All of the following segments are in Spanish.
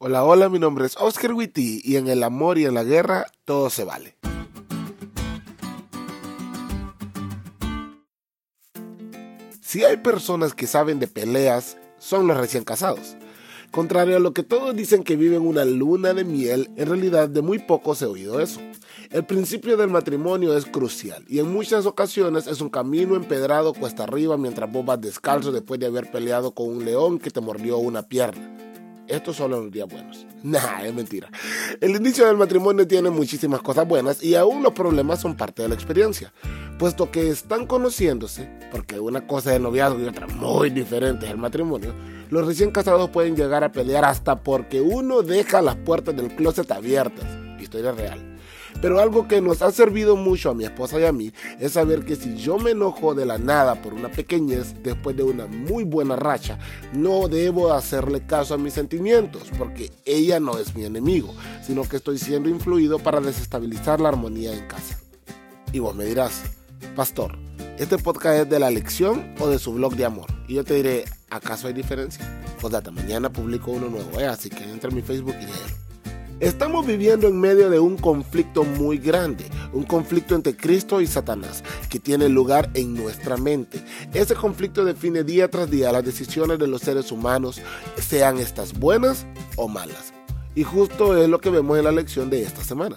Hola, hola, mi nombre es Oscar Witty y en el amor y en la guerra todo se vale. Si hay personas que saben de peleas, son los recién casados. Contrario a lo que todos dicen que viven una luna de miel, en realidad de muy poco se ha oído eso. El principio del matrimonio es crucial y en muchas ocasiones es un camino empedrado cuesta arriba mientras vos vas descalzo después de haber peleado con un león que te mordió una pierna. Esto solo en los días buenos. Nah, es mentira. El inicio del matrimonio tiene muchísimas cosas buenas y aún los problemas son parte de la experiencia. Puesto que están conociéndose, porque una cosa es el noviazgo y otra muy diferente es el matrimonio, los recién casados pueden llegar a pelear hasta porque uno deja las puertas del closet abiertas. Historia real. Pero algo que nos ha servido mucho a mi esposa y a mí es saber que si yo me enojo de la nada por una pequeñez después de una muy buena racha, no debo hacerle caso a mis sentimientos, porque ella no es mi enemigo, sino que estoy siendo influido para desestabilizar la armonía en casa. Y vos me dirás, pastor, ¿este podcast es de la lección o de su blog de amor? Y yo te diré, ¿acaso hay diferencia? Pues data, mañana publico uno nuevo, ¿eh? así que entra a mi Facebook y léelo. Estamos viviendo en medio de un conflicto muy grande, un conflicto entre Cristo y Satanás, que tiene lugar en nuestra mente. Ese conflicto define día tras día las decisiones de los seres humanos, sean estas buenas o malas. Y justo es lo que vemos en la lección de esta semana.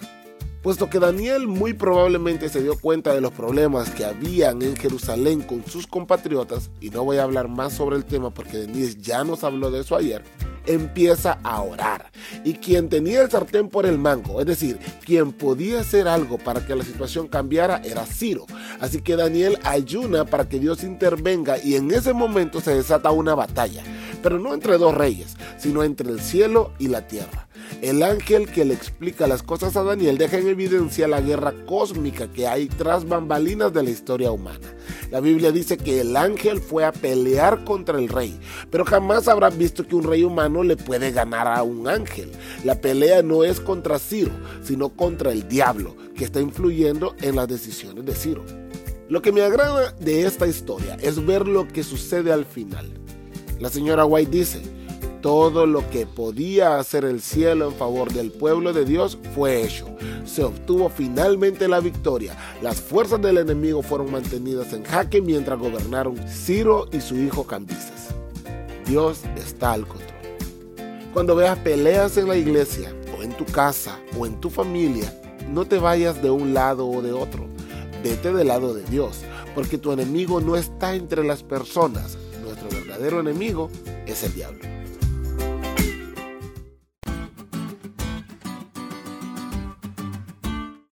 Puesto que Daniel muy probablemente se dio cuenta de los problemas que habían en Jerusalén con sus compatriotas, y no voy a hablar más sobre el tema porque Denise ya nos habló de eso ayer, empieza a orar. Y quien tenía el sartén por el mango, es decir, quien podía hacer algo para que la situación cambiara, era Ciro. Así que Daniel ayuna para que Dios intervenga y en ese momento se desata una batalla. Pero no entre dos reyes, sino entre el cielo y la tierra. El ángel que le explica las cosas a Daniel deja en evidencia la guerra cósmica que hay tras bambalinas de la historia humana. La Biblia dice que el ángel fue a pelear contra el rey, pero jamás habrás visto que un rey humano le puede ganar a un ángel. La pelea no es contra Ciro, sino contra el diablo, que está influyendo en las decisiones de Ciro. Lo que me agrada de esta historia es ver lo que sucede al final. La señora White dice, todo lo que podía hacer el cielo en favor del pueblo de Dios fue hecho. Se obtuvo finalmente la victoria. Las fuerzas del enemigo fueron mantenidas en jaque mientras gobernaron Ciro y su hijo Cambises. Dios está al control. Cuando veas peleas en la iglesia, o en tu casa, o en tu familia, no te vayas de un lado o de otro. Vete del lado de Dios, porque tu enemigo no está entre las personas. Nuestro verdadero enemigo es el diablo.